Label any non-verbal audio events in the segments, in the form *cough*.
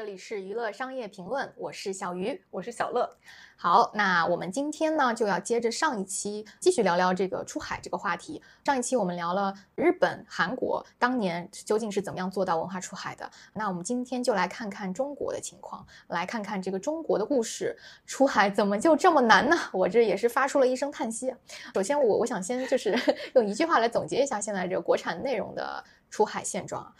这里是娱乐商业评论，我是小鱼，我是小乐。好，那我们今天呢就要接着上一期继续聊聊这个出海这个话题。上一期我们聊了日本、韩国当年究竟是怎么样做到文化出海的。那我们今天就来看看中国的情况，来看看这个中国的故事，出海怎么就这么难呢？我这也是发出了一声叹息。首先，我我想先就是 *laughs* 用一句话来总结一下现在这个国产内容的出海现状：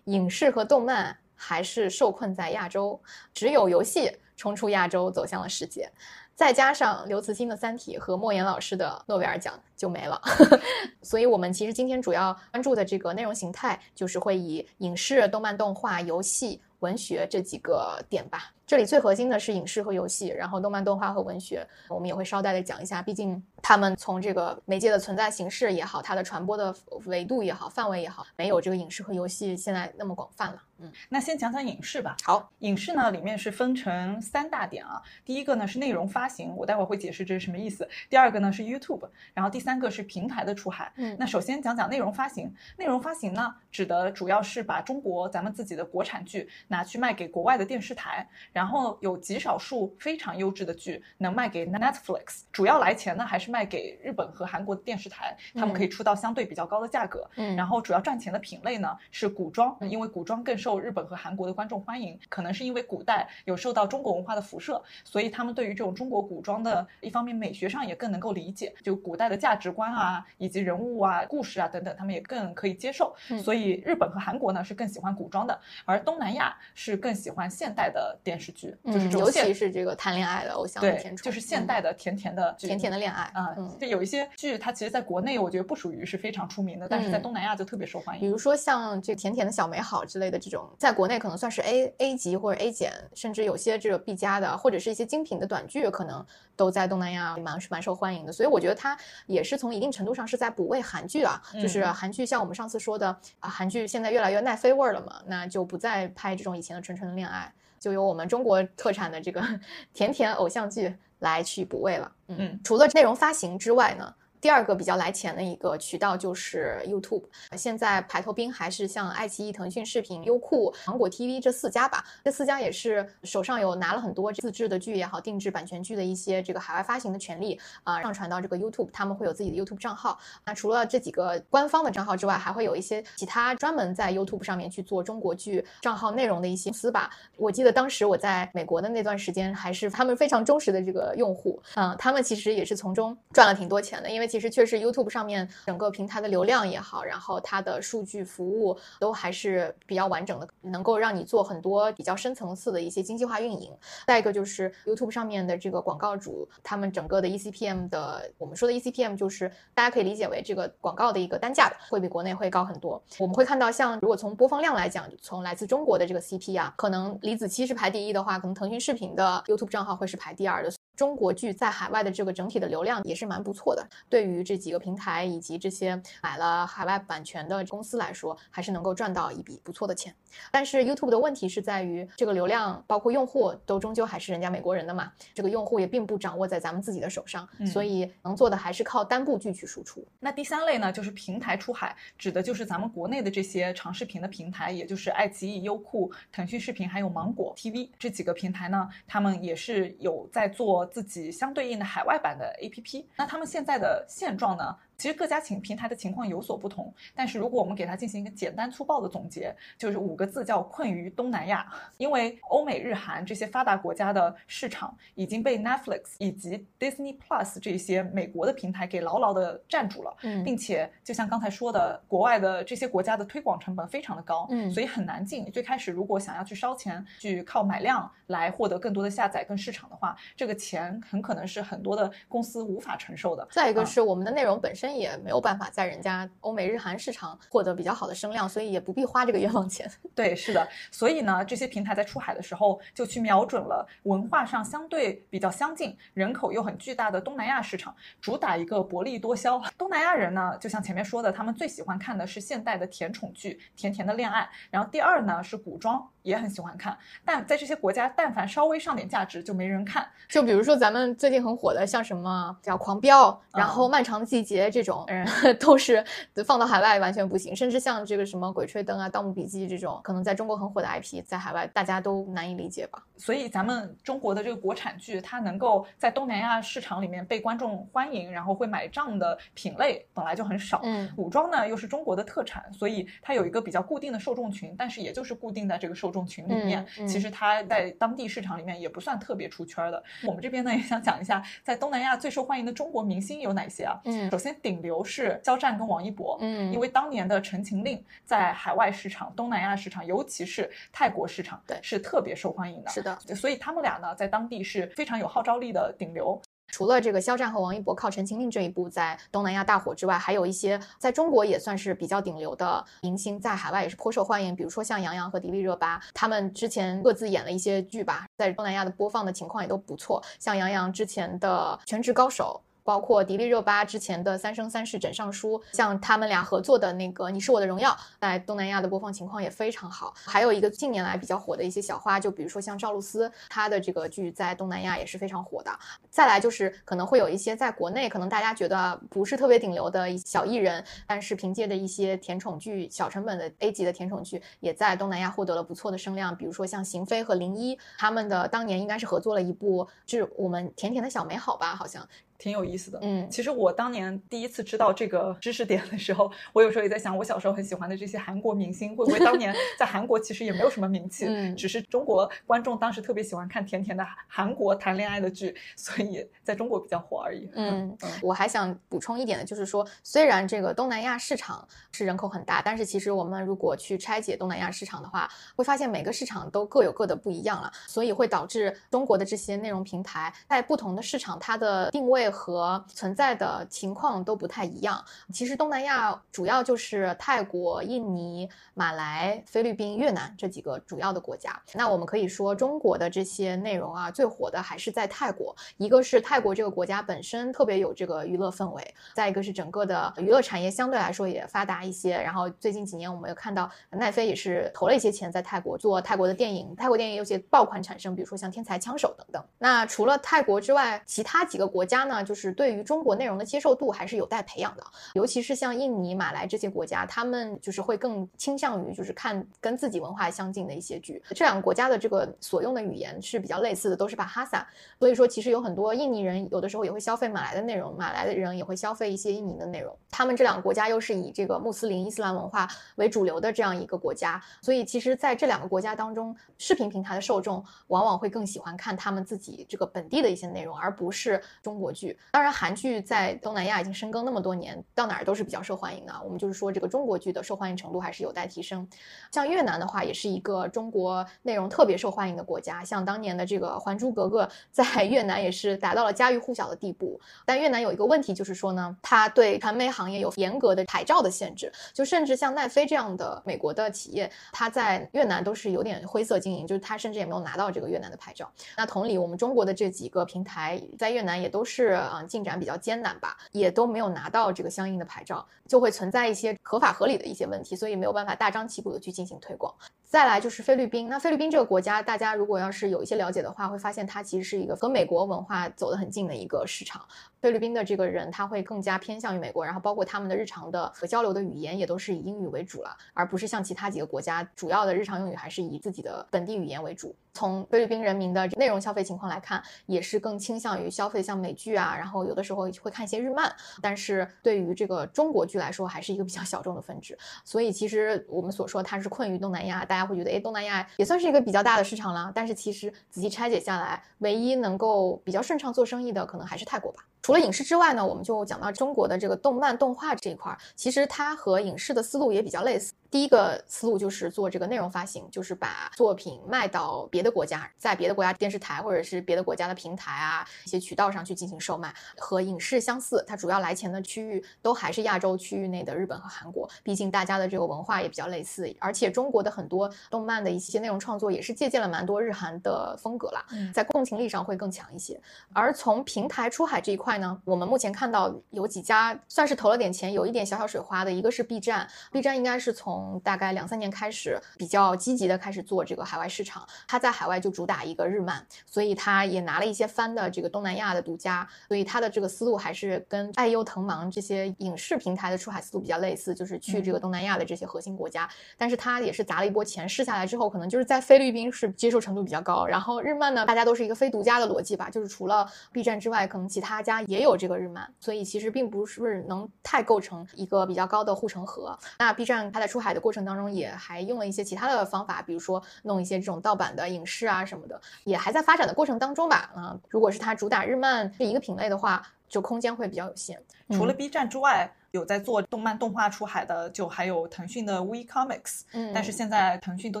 影视和动漫还是受困在亚洲，只有游戏冲出亚洲，走向了世界。再加上刘慈欣的《三体》和莫言老师的诺贝尔奖就没了，*laughs* 所以我们其实今天主要关注的这个内容形态，就是会以影视、动漫、动画、游戏、文学这几个点吧。这里最核心的是影视和游戏，然后动漫、动画和文学，我们也会捎带的讲一下。毕竟他们从这个媒介的存在形式也好，它的传播的维度也好，范围也好，没有这个影视和游戏现在那么广泛了。嗯，那先讲讲影视吧。好，影视呢里面是分成三大点啊。第一个呢是内容发行，我待会儿会解释这是什么意思。第二个呢是 YouTube，然后第三个是平台的出海。嗯，那首先讲讲内容发行。内容发行呢，指的主要是把中国咱们自己的国产剧拿去卖给国外的电视台，然后有极少数非常优质的剧能卖给 Netflix，主要来钱呢还是卖给日本和韩国的电视台，他们可以出到相对比较高的价格。嗯，然后主要赚钱的品类呢是古装，因为古装更受日本和韩国的观众欢迎，可能是因为古代有受到中国文化的辐射，所以他们对于这种中国古装的一方面美学上也更能够理解，就古代的价值观啊，以及人物啊、故事啊等等，他们也更可以接受。所以日本和韩国呢是更喜欢古装的，而东南亚是更喜欢现代的电视剧，就是尤其是这个谈恋爱的偶像对甜，就是现代的甜甜的剧甜甜的恋爱嗯，就有一些剧，它其实在国内我觉得不属于是非常出名的，但是在东南亚就特别受欢迎。比如说像这甜甜的小美好之类的这种，在国内可能算是 A A 级或者 A 减，甚至有些这个 B 加的，或者是一些精品的短剧，可能都在东南亚蛮蛮受欢迎的。所以我觉得它也是从一定程度上是在补位韩剧啊，就是韩剧像我们上次说的啊，韩剧现在越来越奈飞味儿了嘛，那就不再拍这种以前的纯纯的恋爱，就由我们中国特产的这个 *laughs* 甜甜偶像剧来去补位了。嗯，除了内容发行之外呢？第二个比较来钱的一个渠道就是 YouTube，现在排头兵还是像爱奇艺、腾讯视频、优酷、芒果 TV 这四家吧。这四家也是手上有拿了很多自制的剧也好、定制版权剧的一些这个海外发行的权利啊，上传到这个 YouTube，他们会有自己的 YouTube 账号。那除了这几个官方的账号之外，还会有一些其他专门在 YouTube 上面去做中国剧账号内容的一些公司吧。我记得当时我在美国的那段时间，还是他们非常忠实的这个用户，嗯，他们其实也是从中赚了挺多钱的，因为。其实确实，YouTube 上面整个平台的流量也好，然后它的数据服务都还是比较完整的，能够让你做很多比较深层次的一些精细化运营。再一个就是 YouTube 上面的这个广告主，他们整个的 eCPM 的，我们说的 eCPM 就是大家可以理解为这个广告的一个单价，会比国内会高很多。我们会看到，像如果从播放量来讲，从来自中国的这个 CP 啊，可能李子柒是排第一的话，可能腾讯视频的 YouTube 账号会是排第二的。中国剧在海外的这个整体的流量也是蛮不错的，对于这几个平台以及这些买了海外版权的公司来说，还是能够赚到一笔不错的钱。但是 YouTube 的问题是在于，这个流量包括用户都终究还是人家美国人的嘛，这个用户也并不掌握在咱们自己的手上，所以能做的还是靠单部剧去输出。那第三类呢，就是平台出海，指的就是咱们国内的这些长视频的平台，也就是爱奇艺、优酷、腾讯视频还有芒果 TV 这几个平台呢，他们也是有在做。自己相对应的海外版的 APP，那他们现在的现状呢？其实各家情平台的情况有所不同，但是如果我们给它进行一个简单粗暴的总结，就是五个字叫困于东南亚。因为欧美日韩这些发达国家的市场已经被 Netflix 以及 Disney Plus 这些美国的平台给牢牢的占住了，嗯，并且就像刚才说的，国外的这些国家的推广成本非常的高，嗯，所以很难进。最开始如果想要去烧钱去靠买量来获得更多的下载跟市场的话，这个钱很可能是很多的公司无法承受的。再一个是我们的内容本身。也没有办法在人家欧美日韩市场获得比较好的声量，所以也不必花这个冤枉钱。对，是的。所以呢，这些平台在出海的时候，就去瞄准了文化上相对比较相近、人口又很巨大的东南亚市场，主打一个薄利多销。东南亚人呢，就像前面说的，他们最喜欢看的是现代的甜宠剧、甜甜的恋爱。然后第二呢是古装，也很喜欢看。但在这些国家，但凡稍微上点价值，就没人看。就比如说咱们最近很火的，像什么叫《狂飙》，然后《漫长的季节》。这种人 *laughs* 都是放到海外完全不行，甚至像这个什么《鬼吹灯》啊、《盗墓笔记》这种可能在中国很火的 IP，在海外大家都难以理解吧。所以咱们中国的这个国产剧，它能够在东南亚市场里面被观众欢迎，然后会买账的品类本来就很少。嗯，古装呢又是中国的特产，所以它有一个比较固定的受众群，但是也就是固定在这个受众群里面，嗯嗯其实它在当地市场里面也不算特别出圈的。我们这边呢也想讲一下，在东南亚最受欢迎的中国明星有哪些啊？嗯首先顶流是肖战跟王一博，嗯因为当年的《陈情令》在海外市场、东南亚市场，尤其是泰国市场，对是特别受欢迎的。是的，所以他们俩呢，在当地是非常有号召力的顶流。除了这个肖战和王一博靠《陈情令》这一部在东南亚大火之外，还有一些在中国也算是比较顶流的明星，在海外也是颇受欢迎。比如说像杨洋和迪丽热巴，他们之前各自演了一些剧吧，在东南亚的播放的情况也都不错。像杨洋之前的《全职高手》。包括迪丽热巴之前的《三生三世枕上书》，像他们俩合作的那个《你是我的荣耀》，在东南亚的播放情况也非常好。还有一个近年来比较火的一些小花，就比如说像赵露思，她的这个剧在东南亚也是非常火的。再来就是可能会有一些在国内可能大家觉得不是特别顶流的小艺人，但是凭借着一些甜宠剧、小成本的 A 级的甜宠剧，也在东南亚获得了不错的声量。比如说像邢菲和林一，他们的当年应该是合作了一部，就是我们甜甜的小美好吧，好像，挺有意思的。嗯其实我当年第一次知道这个知识点的时候，我有时候也在想，我小时候很喜欢的这些韩国明星，会不会当年在韩国其实也没有什么名气，*laughs* 嗯只是中国观众当时特别喜欢看甜甜的韩国谈恋爱的剧，所以在中国比较火而已。嗯，我还想补充一点的就是说，虽然这个东南亚市场是人口很大，但是其实我们如果去拆解东南亚市场的话，会发现每个市场都各有各的不一样了，所以会导致中国的这些内容平台在不同的市场，它的定位和存在的情况都不太一样。其实东南亚主要就是泰国、印尼、马来、菲律宾、越南这几个主要的国家。那我们可以说，中国的这些内容啊，最火的还是在泰国。一个是泰国这个国家本身特别有这个娱乐氛围，再一个是整个的娱乐产业相对来说也发达一些。然后最近几年我们有看到奈飞也是投了一些钱在泰国做泰国的电影，泰国电影有些爆款产生，比如说像《天才枪手》等等。那除了泰国之外，其他几个国家呢，就是对于中国内容的接受度还是有待培养的。尤其是像印尼、马来这些国家，他们就是会更倾向于就是看跟自己文化相近的一些剧。这两个国家的这个所用的语言是比较类似的，都是巴哈萨。所以说，其实有很多印尼人有的时候也会消费马来的内容，马来的人也会消费一些印尼的内容。他们这两个国家又是以这个穆斯林伊斯兰文化为主流的这样一个国家，所以其实在这两个国家当中，视频平台的受众往往会更喜欢看他们自己这个本地的一些内容，而不是中国剧。当然，韩剧在东南亚已经深耕那么多年，到哪儿都是比较受欢迎的。我们就是说，这个中国剧的受欢迎程度还是有待提升。像越南的话，也是一个中国内容特别受欢迎的国家。像当年的这个《还珠格格》在越南也是达到了家喻户晓的地步。但越南有一个问题，就是说呢，它对传媒行业有严格的牌照的限制，就甚至像奈飞这样的美国的企业，它在越南都是有点灰色经营，就是它甚至也没有拿到这个越南的牌照。那同理，我们中国的这几个平台在越南也都是啊、呃进展比较艰难吧，也都没有拿到这个相应的牌照，就会存在一些合法合理的一些问题，所以没有办法大张旗鼓的去进行推广。再来就是菲律宾，那菲律宾这个国家，大家如果要是有一些了解的话，会发现它其实是一个和美国文化走得很近的一个市场。菲律宾的这个人他会更加偏向于美国，然后包括他们的日常的和交流的语言也都是以英语为主了，而不是像其他几个国家主要的日常用语还是以自己的本地语言为主。从菲律宾人民的内容消费情况来看，也是更倾向于消费像美剧啊，然后有的时候会看一些日漫，但是对于这个中国剧来说，还是一个比较小众的分支。所以其实我们所说它是困于东南亚，大家会觉得，哎，东南亚也算是一个比较大的市场了。但是其实仔细拆解下来，唯一能够比较顺畅做生意的，可能还是泰国吧。除了影视之外呢，我们就讲到中国的这个动漫动画这一块儿，其实它和影视的思路也比较类似。第一个思路就是做这个内容发行，就是把作品卖到别的国家，在别的国家电视台或者是别的国家的平台啊一些渠道上去进行售卖。和影视相似，它主要来钱的区域都还是亚洲区域内的日本和韩国，毕竟大家的这个文化也比较类似，而且中国的很多动漫的一些内容创作也是借鉴了蛮多日韩的风格啦，嗯在共情力上会更强一些。而从平台出海这一块外呢，我们目前看到有几家算是投了点钱，有一点小小水花的，一个是 B 站，B 站应该是从大概两三年开始比较积极的开始做这个海外市场，它在海外就主打一个日漫，所以它也拿了一些番的这个东南亚的独家，所以它的这个思路还是跟爱优腾芒这些影视平台的出海思路比较类似，就是去这个东南亚的这些核心国家，但是它也是砸了一波钱，试下来之后，可能就是在菲律宾是接受程度比较高，然后日漫呢，大家都是一个非独家的逻辑吧，就是除了 B 站之外，可能其他家也有这个日漫，所以其实并不是能太构成一个比较高的护城河。那 B 站它在出海的过程当中，也还用了一些其他的方法，比如说弄一些这种盗版的影视啊什么的，也还在发展的过程当中吧。啊，如果是它主打日漫这一个品类的话，就空间会比较有限。除了 B 站之外。有在做动漫动画出海的，就还有腾讯的 We Comics，嗯，但是现在腾讯都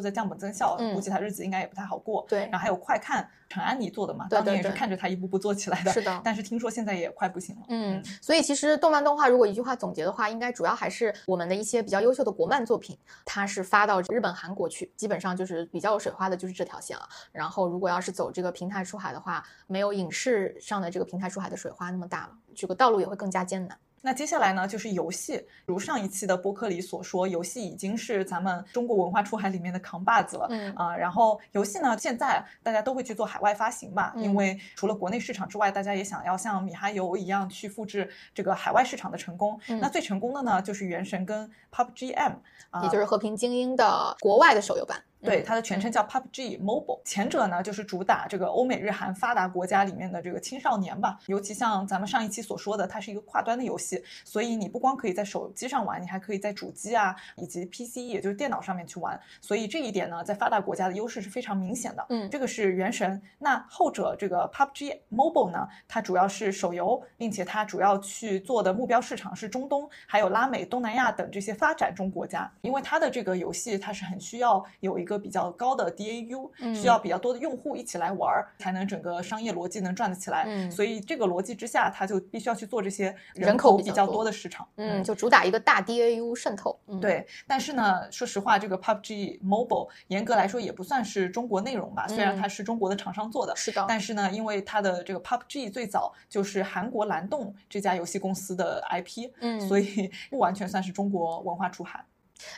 在降本增效，估计他日子应该也不太好过。对，然后还有快看，陈安妮做的嘛，当年也是看着他一步步做起来的。是的，但是听说现在也快不行了。嗯，所以其实动漫动画如果一句话总结的话，应该主要还是我们的一些比较优秀的国漫作品，它是发到日本、韩国去，基本上就是比较有水花的，就是这条线了。然后如果要是走这个平台出海的话，没有影视上的这个平台出海的水花那么大了，这个道路也会更加艰难。那接下来呢，就是游戏。如上一期的播客里所说，游戏已经是咱们中国文化出海里面的扛把子了。嗯啊，然后游戏呢，现在大家都会去做海外发行嘛，因为除了国内市场之外，大家也想要像米哈游一样去复制这个海外市场的成功。那最成功的呢，就是《原神》跟 PUBG M，也就是《和平精英》的国外的手游版。对，它的全称叫 PUBG Mobile。前者呢，就是主打这个欧美日韩发达国家里面的这个青少年吧。尤其像咱们上一期所说的，它是一个跨端的游戏，所以你不光可以在手机上玩，你还可以在主机啊以及 PC，也就是电脑上面去玩。所以这一点呢，在发达国家的优势是非常明显的。嗯，这个是原神。那后者这个 PUBG Mobile 呢，它主要是手游，并且它主要去做的目标市场是中东、还有拉美、东南亚等这些发展中国家。因为它的这个游戏，它是很需要有一个比较高的 DAU，需要比较多的用户一起来玩儿，才能整个商业逻辑能转得起来。嗯，所以这个逻辑之下，它就必须要去做这些人口比较多的市场。嗯，就主打一个大 DAU 渗透。对，但是呢，说实话，这个 PUBG Mobile 严格来说也不算是中国内容吧，虽然它是中国的厂商做的。是的。但是呢，因为它的这个 PUBG 最早就是韩国蓝洞这家游戏公司的 IP，嗯，所以 *laughs* 不完全算是中国文化出海。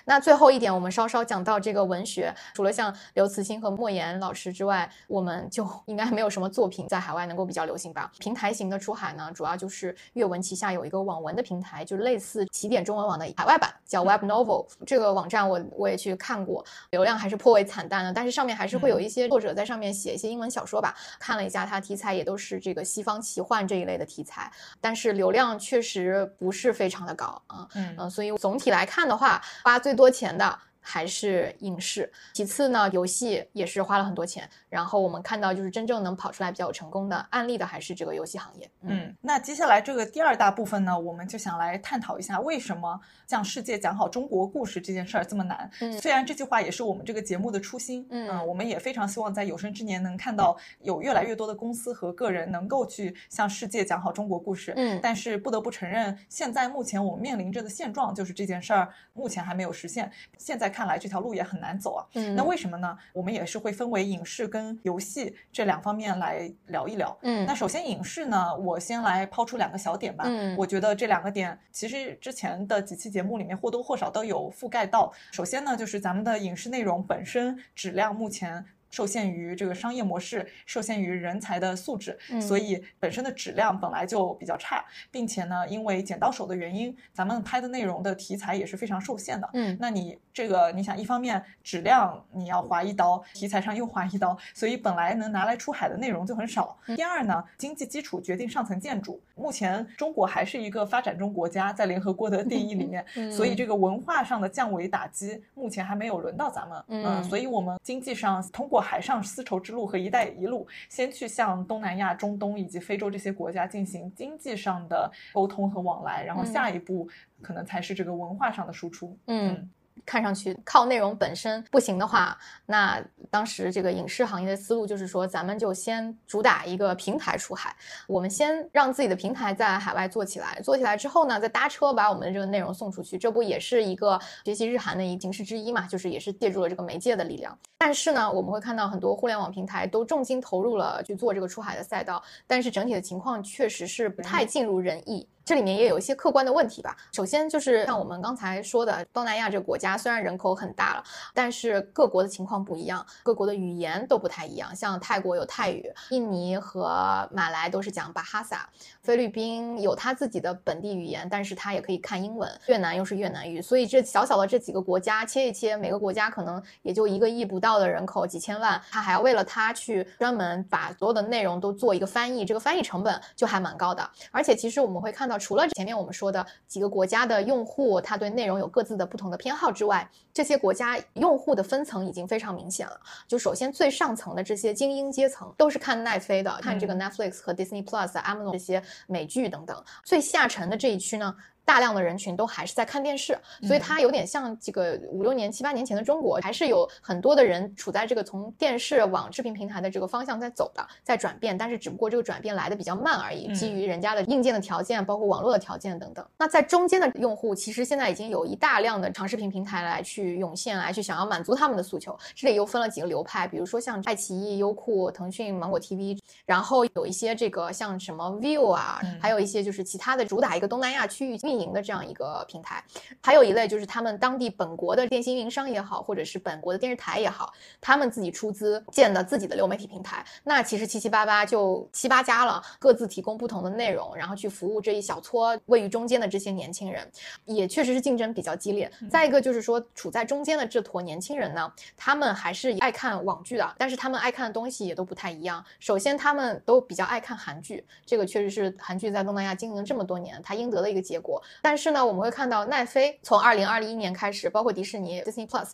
那最后一点，我们稍稍讲到这个文学，除了像刘慈欣和莫言老师之外，我们就 *laughs* 应该没有什么作品在海外能够比较流行吧？平台型的出海呢，主要就是阅文旗下有一个网文的平台，就类似起点中文网的海外版，叫 Web Novel。这个网站我我也去看过，流量还是颇为惨淡的，但是上面还是会有一些作者在上面写一些英文小说吧。看了一下，它题材也都是这个西方奇幻这一类的题材，但是流量确实不是非常的高啊。嗯，所以总体来看的话。花最多钱的。还是影视，其次呢，游戏也是花了很多钱。然后我们看到，就是真正能跑出来比较有成功的案例的，还是这个游戏行业。嗯，那接下来这个第二大部分呢，我们就想来探讨一下，为什么向世界讲好中国故事这件事儿这么难？嗯，虽然这句话也是我们这个节目的初心，嗯，我们也非常希望在有生之年能看到有越来越多的公司和个人能够去向世界讲好中国故事。嗯，但是不得不承认，现在目前我们面临着的现状就是这件事儿目前还没有实现。现在。看来这条路也很难走啊。嗯，那为什么呢？我们也是会分为影视跟游戏这两方面来聊一聊。嗯，那首先影视呢，我先来抛出两个小点吧。嗯，我觉得这两个点其实之前的几期节目里面或多或少都有覆盖到。首先呢，就是咱们的影视内容本身质量目前。受限于这个商业模式，受限于人才的素质，所以本身的质量本来就比较差，并且呢，因为剪刀手的原因，咱们拍的内容的题材也是非常受限的。嗯，那你这个，你想，一方面质量你要划一刀，题材上又划一刀，所以本来能拿来出海的内容就很少。第二呢，经济基础决定上层建筑，目前中国还是一个发展中国家，在联合国的定义里面，所以这个文化上的降维打击目前还没有轮到咱们。嗯，所以我们经济上通过。海上丝绸之路和“一带一路”，先去向东南亚、中东以及非洲这些国家进行经济上的沟通和往来，然后下一步可能才是这个文化上的输出。嗯。看上去靠内容本身不行的话，那当时这个影视行业的思路就是说，咱们就先主打一个平台出海，我们先让自己的平台在海外做起来，做起来之后呢，再搭车把我们的这个内容送出去，这不也是一个学习日韩的一个形式之一嘛？就是也是借助了这个媒介的力量。但是呢，我们会看到很多互联网平台都重金投入了去做这个出海的赛道，但是整体的情况确实是不太尽如人意。这里面也有一些客观的问题吧。首先就是像我们刚才说的，东南亚这个国家虽然人口很大了，但是各国的情况不一样，各国的语言都不太一样。像泰国有泰语，印尼和马来都是讲巴哈萨，菲律宾有他自己的本地语言，但是他也可以看英文。越南又是越南语，所以这小小的这几个国家切一切，每个国家可能也就一个亿不到的人口，几千万，他还要为了他去专门把所有的内容都做一个翻译，这个翻译成本就还蛮高的。而且其实我们会看到。除了前面我们说的几个国家的用户，他对内容有各自的不同的偏好之外，这些国家用户的分层已经非常明显了。就首先最上层的这些精英阶层都是看奈飞的，看这个 Netflix 和 Disney Plus、Amazon 这些美剧等等。最下沉的这一区呢？大量的人群都还是在看电视，所以它有点像这个五六年、七八年前的中国，还是有很多的人处在这个从电视往视频平台的这个方向在走的，在转变，但是只不过这个转变来的比较慢而已，基于人家的硬件的条件，包括网络的条件等等。那在中间的用户，其实现在已经有一大量的长视频平台来去涌现，来去想要满足他们的诉求。这里又分了几个流派，比如说像爱奇艺、优酷、腾讯、芒果 TV，然后有一些这个像什么 View 啊，还有一些就是其他的主打一个东南亚区域运营的这样一个。平台，还有一类就是他们当地本国的电信运营商也好，或者是本国的电视台也好，他们自己出资建的自己的流媒体平台，那其实七七八八就七八家了，各自提供不同的内容，然后去服务这一小撮位于中间的这些年轻人，也确实是竞争比较激烈。再一个就是说，处在中间的这坨年轻人呢，他们还是爱看网剧的，但是他们爱看的东西也都不太一样。首先，他们都比较爱看韩剧，这个确实是韩剧在东南亚经营这么多年它应得的一个结果。但是呢，我们会。看到奈飞从二零二一年开始，包括迪士尼 Disney Plus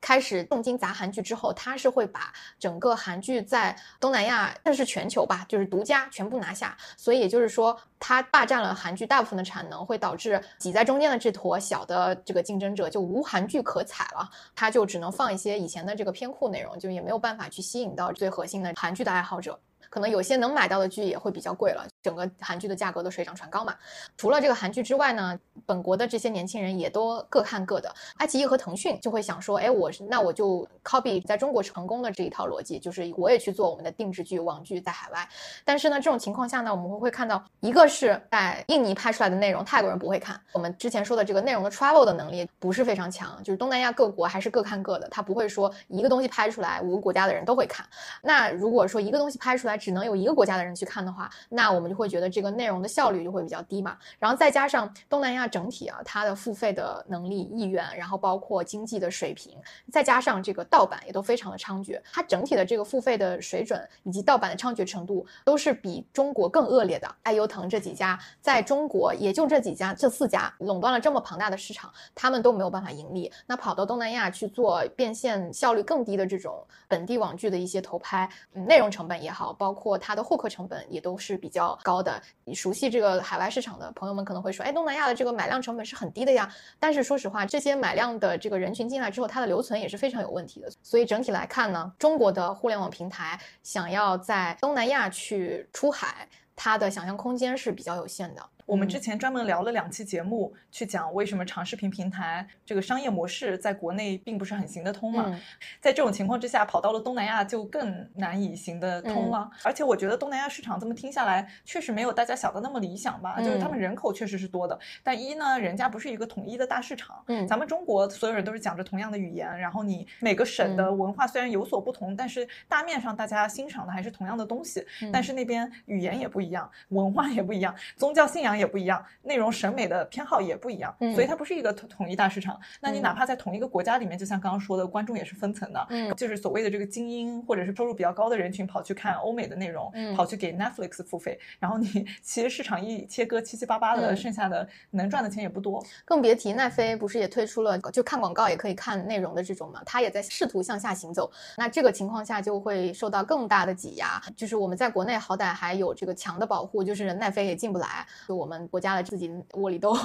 开始重金砸韩剧之后，它是会把整个韩剧在东南亚，甚至是全球吧，就是独家全部拿下。所以也就是说，它霸占了韩剧大部分的产能，会导致挤在中间的这坨小的这个竞争者就无韩剧可采了，它就只能放一些以前的这个偏库内容，就也没有办法去吸引到最核心的韩剧的爱好者。可能有些能买到的剧也会比较贵了，整个韩剧的价格都水涨船高嘛。除了这个韩剧之外呢，本国的这些年轻人也都各看各的。爱奇艺和腾讯就会想说，哎，我那我就 copy 在中国成功的这一套逻辑，就是我也去做我们的定制剧、网剧在海外。但是呢，这种情况下呢，我们会看到，一个是在印尼拍出来的内容，泰国人不会看。我们之前说的这个内容的 travel 的能力不是非常强，就是东南亚各国还是各看各的，他不会说一个东西拍出来五个国家的人都会看。那如果说一个东西拍出来，只能有一个国家的人去看的话，那我们就会觉得这个内容的效率就会比较低嘛。然后再加上东南亚整体啊，它的付费的能力、意愿，然后包括经济的水平，再加上这个盗版也都非常的猖獗，它整体的这个付费的水准以及盗版的猖獗程度都是比中国更恶劣的。爱优腾这几家在中国也就这几家，这四家垄断了这么庞大的市场，他们都没有办法盈利。那跑到东南亚去做变现效率更低的这种本地网剧的一些投拍，嗯内容成本也好，包括它。的获客成本也都是比较高的。你熟悉这个海外市场的朋友们可能会说，哎，东南亚的这个买量成本是很低的呀。但是说实话，这些买量的这个人群进来之后，它的留存也是非常有问题的。所以整体来看呢，中国的互联网平台想要在东南亚去出海，它的想象空间是比较有限的。我们之前专门聊了两期节目，去讲为什么长视频平台这个商业模式在国内并不是很行得通嘛。在这种情况之下，跑到了东南亚就更难以行得通了。而且我觉得东南亚市场这么听下来，确实没有大家想的那么理想吧。就是他们人口确实是多的，但一呢，人家不是一个统一的大市场。嗯，咱们中国所有人都是讲着同样的语言，然后你每个省的文化虽然有所不同，但是大面上大家欣赏的还是同样的东西。但是那边语言也不一样，文化也不一样，宗教信仰。也不一样，内容审美的偏好也不一样，所以它不是一个统统一大市场。那你哪怕在同一个国家里面，就像刚刚说的，观众也是分层的，嗯，就是所谓的这个精英或者是收入比较高的人群跑去看欧美的内容，跑去给 Netflix 付费，然后你 *laughs* 其实市场一切割七七八八的，剩下的能赚的钱也不多。更别提奈飞不是也推出了就看广告也可以看内容的这种嘛，它也在试图向下行走。那这个情况下就会受到更大的挤压。就是我们在国内好歹还有这个强的保护，就是奈飞也进不来。我。我们国家的自己窝里斗，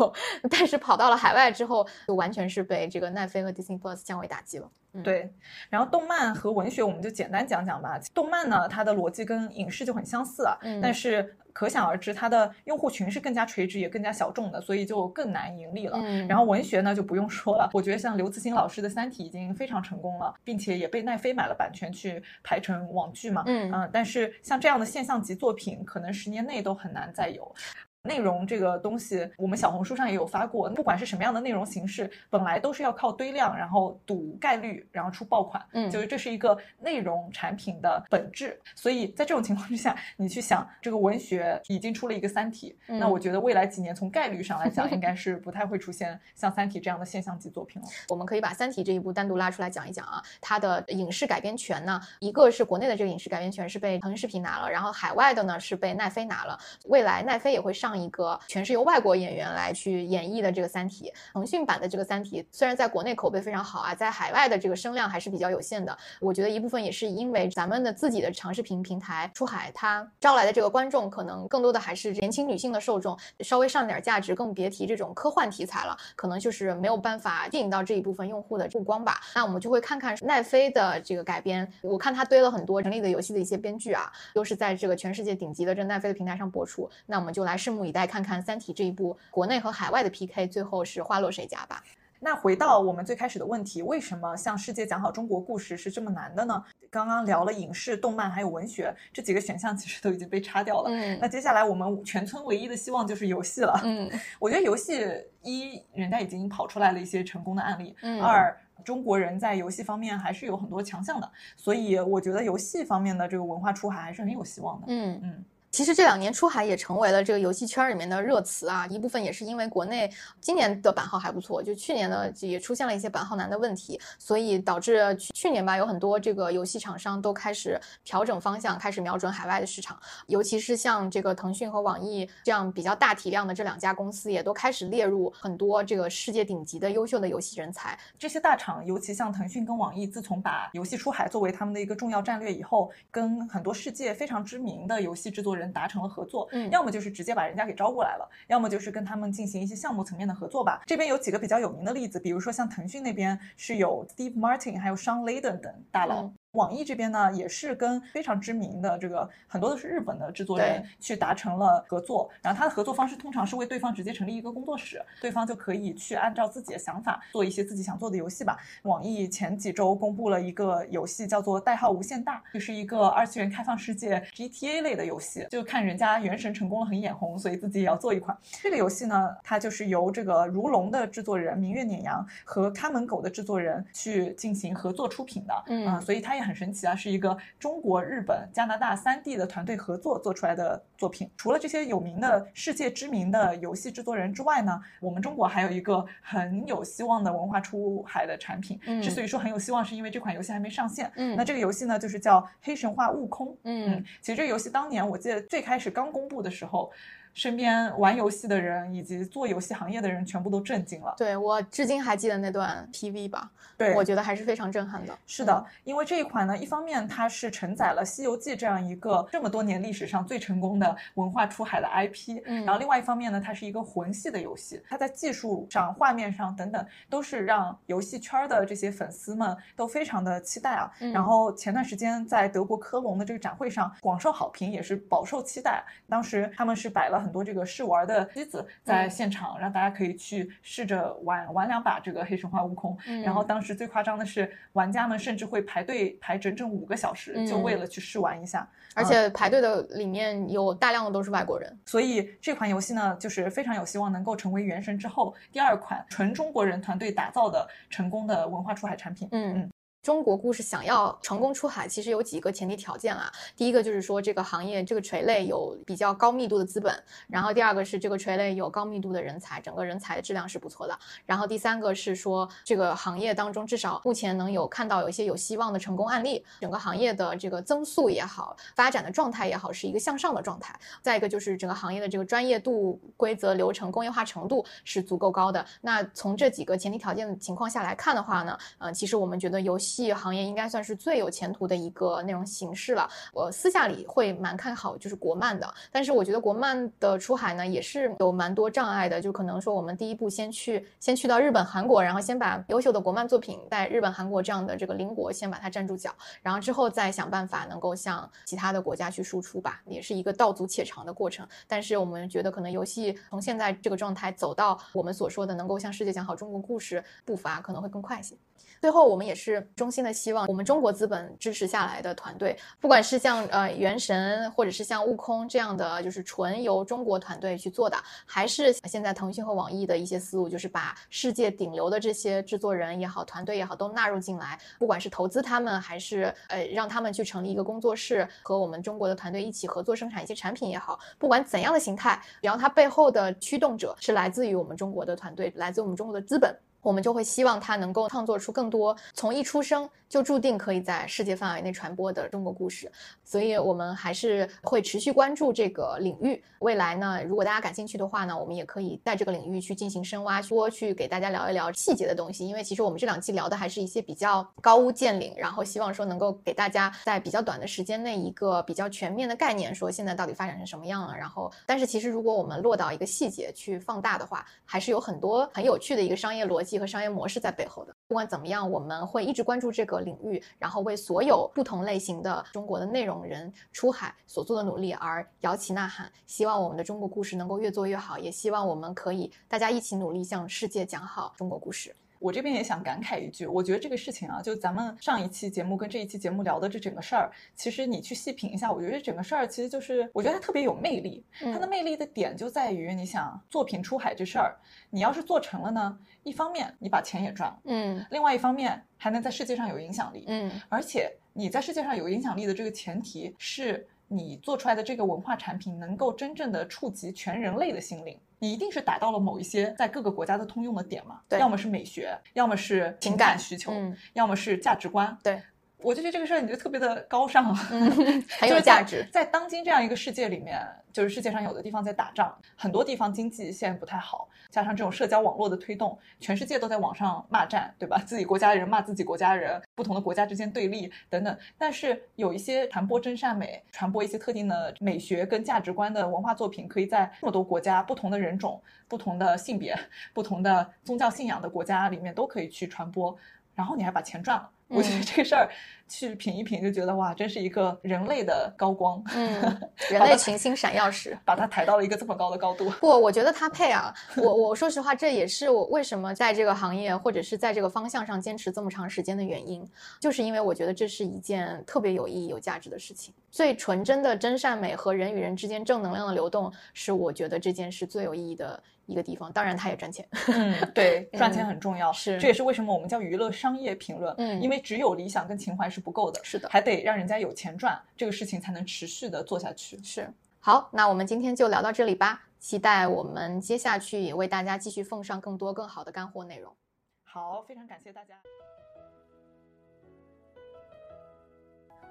但是跑到了海外之后，就完全是被这个奈飞和 Disney Plus 降维打击了。对，然后动漫和文学我们就简单讲讲吧。动漫呢，它的逻辑跟影视就很相似啊，但是可想而知，它的用户群是更加垂直也更加小众的，所以就更难盈利了。然后文学呢就不用说了，我觉得像刘慈欣老师的《三体》已经非常成功了，并且也被奈飞买了版权去排成网剧嘛。嗯，但是像这样的现象级作品，可能十年内都很难再有。内容这个东西，我们小红书上也有发过。不管是什么样的内容形式，本来都是要靠堆量，然后赌概率，然后出爆款。嗯，就是这是一个内容产品的本质。所以在这种情况之下，你去想这个文学已经出了一个《三体》，那我觉得未来几年从概率上来讲，应该是不太会出现像《三体》这样的现象级作品了。我们可以把《三体》这一部单独拉出来讲一讲啊。它的影视改编权呢，一个是国内的这个影视改编权是被腾讯视频拿了，然后海外的呢是被奈飞拿了。未来奈飞也会上。上一个全是由外国演员来去演绎的这个《三体》，腾讯版的这个《三体》虽然在国内口碑非常好啊，在海外的这个声量还是比较有限的。我觉得一部分也是因为咱们的自己的长视频平台出海，它招来的这个观众可能更多的还是年轻女性的受众，稍微上点价值，更别提这种科幻题材了，可能就是没有办法吸引到这一部分用户的目光吧。那我们就会看看奈飞的这个改编，我看他堆了很多《成立的游戏》的一些编剧啊，都是在这个全世界顶级的这奈飞的平台上播出。那我们就来拭目。拭目以待，看看《三体》这一部国内和海外的 PK，最后是花落谁家吧。那回到我们最开始的问题，为什么向世界讲好中国故事是这么难的呢？刚刚聊了影视、动漫还有文学这几个选项，其实都已经被擦掉了。嗯，那接下来我们全村唯一的希望就是游戏了。嗯，*laughs* 我觉得游戏一，人家已经跑出来了一些成功的案例；二，中国人在游戏方面还是有很多强项的，所以我觉得游戏方面的这个文化出海还是很有希望的。嗯嗯。其实这两年出海也成为了这个游戏圈里面的热词啊，一部分也是因为国内今年的版号还不错，就去年呢也出现了一些版号难的问题，所以导致去年吧有很多这个游戏厂商都开始调整方向，开始瞄准海外的市场，尤其是像这个腾讯和网易这样比较大体量的这两家公司，也都开始列入很多这个世界顶级的优秀的游戏人才。这些大厂，尤其像腾讯跟网易，自从把游戏出海作为他们的一个重要战略以后，跟很多世界非常知名的游戏制作。人达成了合作，嗯，要么就是直接把人家给招过来了，要么就是跟他们进行一些项目层面的合作吧。这边有几个比较有名的例子，比如说像腾讯那边是有 Steve Martin，还有 Sean Layden 等大佬。网易这边呢，也是跟非常知名的这个很多都是日本的制作人去达成了合作，然后他的合作方式通常是为对方直接成立一个工作室，对方就可以去按照自己的想法做一些自己想做的游戏吧。网易前几周公布了一个游戏，叫做《代号无限大》，就是一个二次元开放世界 GTA 类的游戏。就看人家《原神》成功了很眼红，所以自己也要做一款这个游戏呢。它就是由这个如龙的制作人明月碾阳和看门狗的制作人去进行合作出品的，嗯，所以它也。很神奇啊，是一个中国、日本、加拿大三地的团队合作做出来的作品。除了这些有名的世界知名的游戏制作人之外呢，我们中国还有一个很有希望的文化出海的产品。嗯，之所以说很有希望，是因为这款游戏还没上线。嗯，那这个游戏呢，就是叫《黑神话：悟空》。嗯，其实这个游戏当年我记得最开始刚公布的时候。身边玩游戏的人以及做游戏行业的人全部都震惊了。对我至今还记得那段 PV 吧？对，我觉得还是非常震撼的。是的，因为这一款呢，一方面它是承载了《西游记》这样一个这么多年历史上最成功的文化出海的 IP，嗯，然后另外一方面呢，它是一个魂系的游戏，它在技术上、画面上等等都是让游戏圈的这些粉丝们都非常的期待啊。然后前段时间在德国科隆的这个展会上广受好评，也是饱受期待。当时他们是摆了。很多这个试玩的机子在现场，让大家可以去试着玩玩两把这个黑神话悟空。然后当时最夸张的是，玩家们甚至会排队排整整五个小时，就为了去试玩一下。而且排队的里面有大量的都是外国人，所以这款游戏呢，就是非常有希望能够成为《原神》之后第二款纯中国人团队打造的成功的文化出海产品。嗯嗯。中国故事想要成功出海，其实有几个前提条件啊。第一个就是说这个行业这个垂类有比较高密度的资本，然后第二个是这个垂类有高密度的人才，整个人才的质量是不错的。然后第三个是说这个行业当中至少目前能有看到有一些有希望的成功案例，整个行业的这个增速也好，发展的状态也好，是一个向上的状态。再一个就是整个行业的这个专业度、规则、流程、工业化程度是足够高的。那从这几个前提条件的情况下来看的话呢，呃，其实我们觉得游戏。戏行业应该算是最有前途的一个内容形式了。我私下里会蛮看好就是国漫的，但是我觉得国漫的出海呢也是有蛮多障碍的，就可能说我们第一步先去先去到日本、韩国，然后先把优秀的国漫作品在日本、韩国这样的这个邻国先把它站住脚，然后之后再想办法能够向其他的国家去输出吧，也是一个道阻且长的过程。但是我们觉得可能游戏从现在这个状态走到我们所说的能够向世界讲好中国故事步伐可能会更快一些。最后，我们也是衷心的希望，我们中国资本支持下来的团队，不管是像呃原神，或者是像悟空这样的，就是纯由中国团队去做的，还是现在腾讯和网易的一些思路，就是把世界顶流的这些制作人也好，团队也好，都纳入进来，不管是投资他们，还是呃让他们去成立一个工作室，和我们中国的团队一起合作生产一些产品也好，不管怎样的形态，只要它背后的驱动者是来自于我们中国的团队，来自我们中国的资本。我们就会希望他能够创作出更多从一出生就注定可以在世界范围内传播的中国故事，所以我们还是会持续关注这个领域。未来呢，如果大家感兴趣的话呢，我们也可以在这个领域去进行深挖，多去给大家聊一聊细节的东西。因为其实我们这两期聊的还是一些比较高屋建瓴，然后希望说能够给大家在比较短的时间内一个比较全面的概念，说现在到底发展成什么样了。然后，但是其实如果我们落到一个细节去放大的话，还是有很多很有趣的一个商业逻辑和商业。模式在背后的，不管怎么样，我们会一直关注这个领域，然后为所有不同类型的中国的内容人出海所做的努力而摇旗呐喊。希望我们的中国故事能够越做越好，也希望我们可以大家一起努力向世界讲好中国故事。我这边也想感慨一句，我觉得这个事情啊，就咱们上一期节目跟这一期节目聊的这整个事儿，其实你去细品一下，我觉得这整个事儿其实就是，我觉得它特别有魅力。它的魅力的点就在于，你想作品出海这事儿，你要是做成了呢，一方面你把钱也赚了，嗯，另外一方面还能在世界上有影响力，嗯，而且你在世界上有影响力的这个前提是你做出来的这个文化产品能够真正的触及全人类的心灵。你一定是达到了某一些在各个国家的通用的点嘛？对，要么是美学，要么是情感需求，要么是价值观。对。我就觉得这个事儿你就特别的高尚，很有 *laughs* 价值。在当今这样一个世界里面，就是世界上有的地方在打仗，很多地方经济现在不太好，加上这种社交网络的推动，全世界都在网上骂战，对吧？自己国家的人骂自己国家人，不同的国家之间对立等等。但是有一些传播真善美、传播一些特定的美学跟价值观的文化作品，可以在这么多国家、不同的人种、不同的性别、不同的宗教信仰的国家里面都可以去传播，然后你还把钱赚了。我觉得这个事儿去品一品，就觉得哇，真是一个人类的高光。嗯，*laughs* 人类群星闪耀时，把它抬到了一个这么高的高度。不，我觉得他配啊。我我说实话，这也是我为什么在这个行业或者是在这个方向上坚持这么长时间的原因，就是因为我觉得这是一件特别有意义、有价值的事情。最纯真的真善美和人与人之间正能量的流动，是我觉得这件事最有意义的。一个地方，当然它也赚钱。嗯，对，*laughs* 赚钱很重要。是，这也是为什么我们叫娱乐商业评论。嗯，因为只有理想跟情怀是不够的。是的，还得让人家有钱赚，这个事情才能持续的做下去。是。好，那我们今天就聊到这里吧。期待我们接下去也为大家继续奉上更多更好的干货内容。好，非常感谢大家。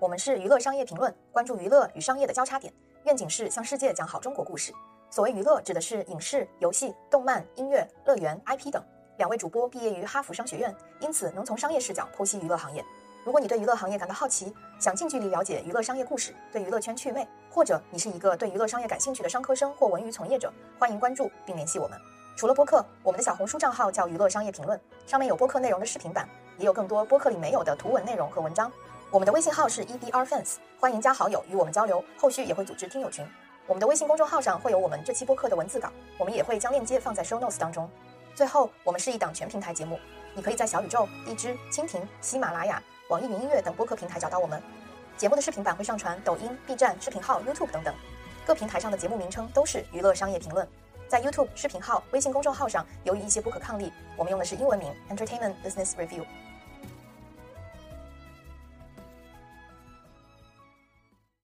我们是娱乐商业评论，关注娱乐与商业的交叉点，愿景是向世界讲好中国故事。所谓娱乐，指的是影视、游戏、动漫、音乐、乐园、IP 等。两位主播毕业于哈佛商学院，因此能从商业视角剖析娱乐行业。如果你对娱乐行业感到好奇，想近距离了解娱乐商业故事，对娱乐圈趣味，或者你是一个对娱乐商业感兴趣的商科生或文娱从业者，欢迎关注并联系我们。除了播客，我们的小红书账号叫娱乐商业评论，上面有播客内容的视频版，也有更多播客里没有的图文内容和文章。我们的微信号是 EBRFans，欢迎加好友与我们交流，后续也会组织听友群。我们的微信公众号上会有我们这期播客的文字稿，我们也会将链接放在 show notes 当中。最后，我们是一档全平台节目，你可以在小宇宙、荔枝、蜻蜓、喜马拉雅、网易云音乐等播客平台找到我们。节目的视频版会上传抖音、B 站视频号、YouTube 等等，各平台上的节目名称都是娱乐商业评论。在 YouTube 视频号、微信公众号上，由于一些不可抗力，我们用的是英文名 Entertainment Business Review。